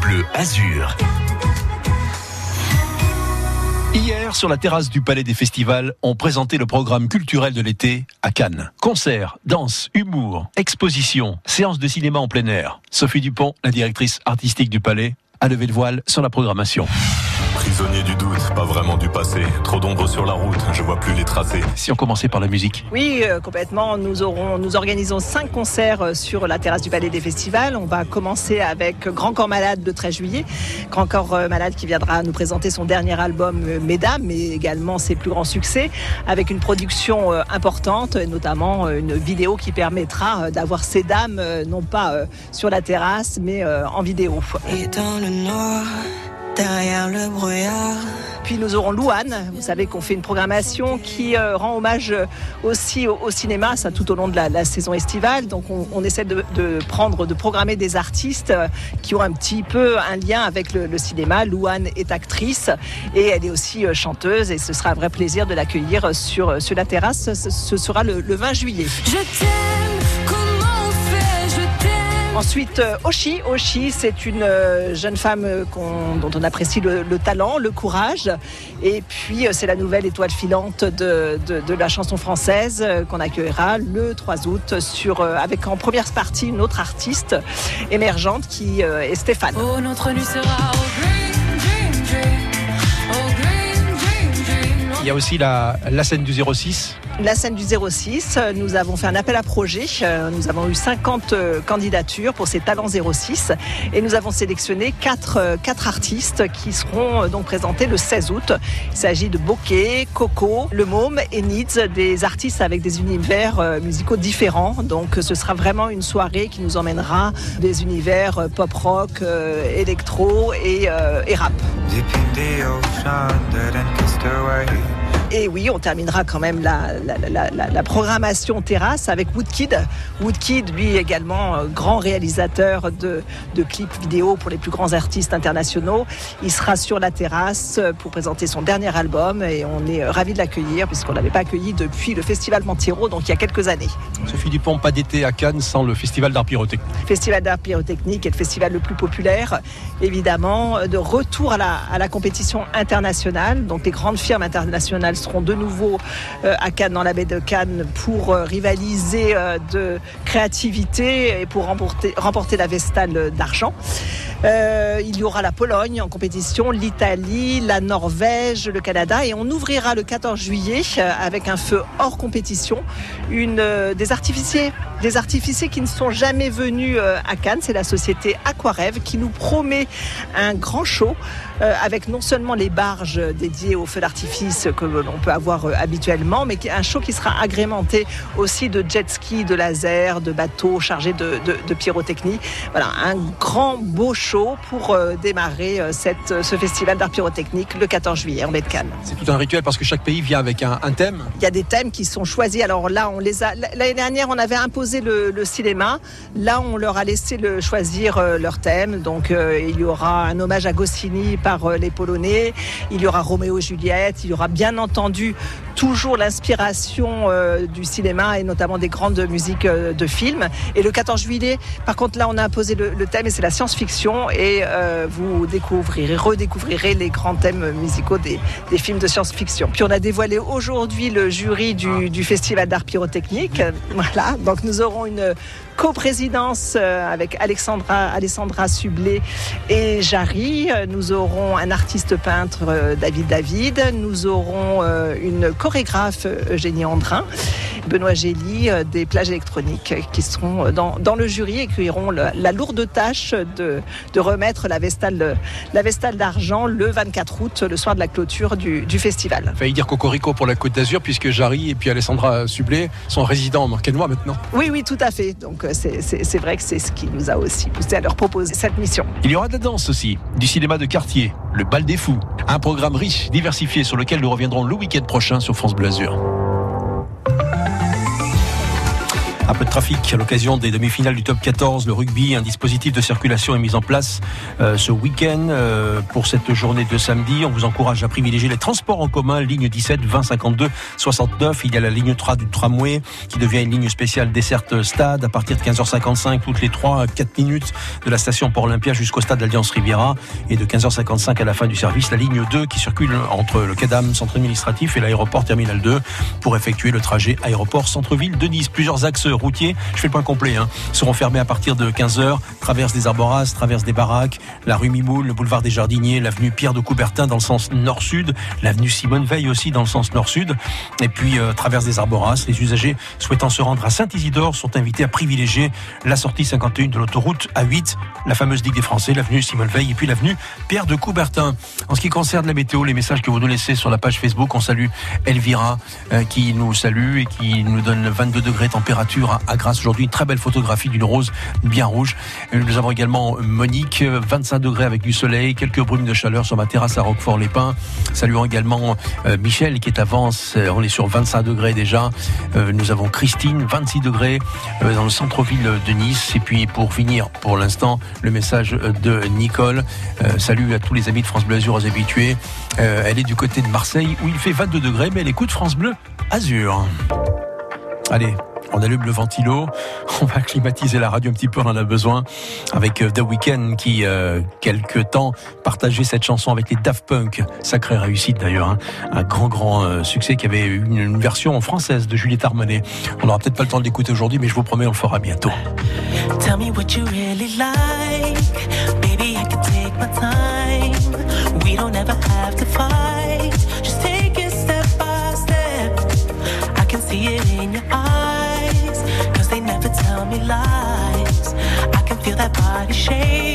Bleu Azur. Hier, sur la terrasse du Palais des Festivals, on présentait le programme culturel de l'été à Cannes. Concerts, danse, humour, expositions, séances de cinéma en plein air. Sophie Dupont, la directrice artistique du Palais, a levé le voile sur la programmation. Prisonnier du doute, pas vraiment du passé. Trop d'ombre sur la route, je vois plus les tracés. Si on commençait par la musique Oui, euh, complètement. Nous, aurons, nous organisons cinq concerts euh, sur la terrasse du Palais des Festivals. On va commencer avec Grand Corps Malade le 13 juillet. Grand Corps euh, Malade qui viendra nous présenter son dernier album Mesdames, mais également ses plus grands succès, avec une production importante, notamment une vidéo qui permettra d'avoir ces dames, non pas sur la terrasse, mais en vidéo. Et dans le noir derrière le brouillard. Puis nous aurons Louane, vous savez qu'on fait une programmation qui euh, rend hommage aussi au, cinéma, ça tout au long de la, saison estivale. Donc on, essaie de, prendre, de programmer des artistes euh, qui ont un petit peu un lien avec le, cinéma. Louane est actrice et elle est aussi euh, chanteuse et ce sera un vrai plaisir de l'accueillir sur, sur la terrasse. Ce, sera le, le 20 juillet. Je Ensuite, euh, Oshi. Oshi, c'est une euh, jeune femme euh, dont on apprécie le, talent, le courage. Et puis, c'est la nouvelle étoile filante de, la chanson française qu'on accueillera le 3 août sur, avec en première partie une autre artiste émergente qui est Stéphane. Oh, notre sera Il y a aussi la, la scène du 06 la scène du 06, nous avons fait un appel à projet. Euh, nous avons eu 50 euh, candidatures pour ces talents 06 et nous avons sélectionné 4, euh, artistes qui seront donc présentés le 16 août. Il s'agit de Bokeh, Coco, Le Môme et Needs, des artistes avec des univers musicaux différents. Donc ce sera vraiment une soirée qui nous emmènera des univers pop rock, électro et, et rap. Et oui, on terminera quand même la, la, programmation terrasse avec Woodkid. Woodkid, lui également, euh, grand réalisateur de, clips vidéo pour les plus grands artistes internationaux. Il sera sur la terrasse pour présenter son dernier album et on est euh, ravis de l'accueillir puisqu'on ne l'avait pas accueilli depuis le Festival Montiro, donc il y a quelques années. Sophie Dupont, pas d'été à Cannes sans le Festival d'art pyrotechnique. Festival d'art pyrotechnique est le festival le plus populaire, évidemment, de retour à la, à la compétition internationale. Donc les grandes firmes internationales seront de nouveau euh, à Cannes, dans la baie de Cannes, pour euh, rivaliser euh, de créativité et pour remporter, remporter la Vestale d'argent. Il y aura la Pologne en compétition, l'Italie, la Norvège, le Canada et on ouvrira le 14 juillet avec un feu hors compétition une, des artificiers, qui ne sont jamais venus à Cannes. C'est la société Aquarêve qui nous promet un grand show avec non seulement les barges dédiées aux feux d'artifice que l'on peut avoir euh, habituellement, mais un show qui sera agrémenté aussi de jet ski, de laser, de bateaux chargés de, de, pyrotechnie. Voilà, un grand beau show pour euh, démarrer euh, cette, ce festival d'art pyrotechnique le 14 juillet en baie. C'est tout un rituel parce que chaque pays vient avec un, thème. Il y a des thèmes qui sont choisis. Alors là, on les a. L'année dernière, on avait imposé le, cinéma. Là, on leur a laissé le, choisir leur thème. Donc, il y aura un hommage à Goscinny par les Polonais. Il y aura Roméo et Juliette. Il y aura bien entendu toujours l'inspiration euh, du cinéma et notamment des grandes musiques euh, de films. Et le 14 juillet, par contre, là, on a imposé le, thème et c'est la science-fiction et euh, vous découvrirez, redécouvrirez les grands thèmes musicaux des, films de science-fiction. Puis on a dévoilé aujourd'hui le jury du, du Festival d'art pyrotechnique. Voilà, donc nous aurons une coprésidence avec Alexandra, Alessandra Sublé et Jarry. Nous aurons un artiste peintre, David David. Nous aurons une chorégraphe, Eugénie Andrin. Benoît Gély des plages électroniques qui seront dans, dans le jury et qui auront la, lourde tâche de, de, remettre la Vestale, la Vestale d'argent le 24 août, le soir de la clôture du, du festival. Failli dire Cocorico pour la Côte d'Azur puisque Jarry et puis Alessandra Sublé sont résidents en Marquenois maintenant. Oui, oui, tout à fait. Donc c'est vrai que c'est ce qui nous a aussi poussé à leur proposer cette mission. Il y aura de la danse aussi, du cinéma de quartier, le bal des fous, un programme riche, diversifié sur lequel nous reviendrons le week-end prochain sur France Bleu Azur. Peu de trafic à l'occasion des demi-finales du top 14, le rugby, un dispositif de circulation est mis en place euh, ce week-end euh, pour cette journée de samedi. On vous encourage à privilégier les transports en commun, ligne 17, 20, 52, 69. Il y a la ligne 3 du tramway qui devient une ligne spéciale desserte stade à partir de 15h55 toutes les 3 4 minutes de la station Port-Olympia jusqu'au stade d'Alliance Riviera et de 15h55 à la fin du service la ligne 2 qui circule entre le CADAM, centre administratif et l'aéroport terminal 2 pour effectuer le trajet aéroport centre-ville de Nice. Plusieurs axes je fais le point complet, hein, seront fermés à partir de 15h, traverse des Arboras, traverse des Baraques, la rue Mimoul, le boulevard des Jardiniers, l'avenue Pierre de Coubertin dans le sens nord-sud, l'avenue Simone Veil aussi dans le sens nord-sud, et puis euh, traverse des Arboras. Les usagers souhaitant se rendre à Saint-Isidore sont invités à privilégier la sortie 51 de l'autoroute A8, la fameuse Ligue des Français, l'avenue Simone Veil et puis l'avenue Pierre de Coubertin. En ce qui concerne la météo, les messages que vous nous laissez sur la page Facebook, on salue Elvira euh, qui nous salue et qui nous donne 22 degrés température à Grasse aujourd'hui. Une très belle photographie d'une rose bien rouge. Nous avons également Monique, 25 degrés avec du soleil, quelques brumes de chaleur sur ma terrasse à Roquefort-les-Pins. Saluons également euh, Michel qui est avance. Euh, On est sur 25 degrés déjà. Euh, Nous avons Christine, 26 degrés dans le centre-ville de Nice. Et puis pour finir, pour l'instant, le message de Nicole. Salut à tous les amis de France Bleu Azur, aux habitués. Elle est du côté de Marseille où il fait 22 degrés, mais elle écoute France Bleu Azur. Allez, on allume le ventilo, on va climatiser la radio un petit peu, on en a besoin, avec euh, The Weeknd qui, euh, quelque temps, partageait cette chanson avec les Daft Punk. Sacrée réussite d'ailleurs, hein. un grand grand euh, succès qui avait une, une version française de Juliette Armanet. On n'aura peut-être pas le temps de l'écouter aujourd'hui, mais je vous promets, on le fera bientôt. Tell me what you really like. Baby, I can take my time. We don't ever have to fight. like shade.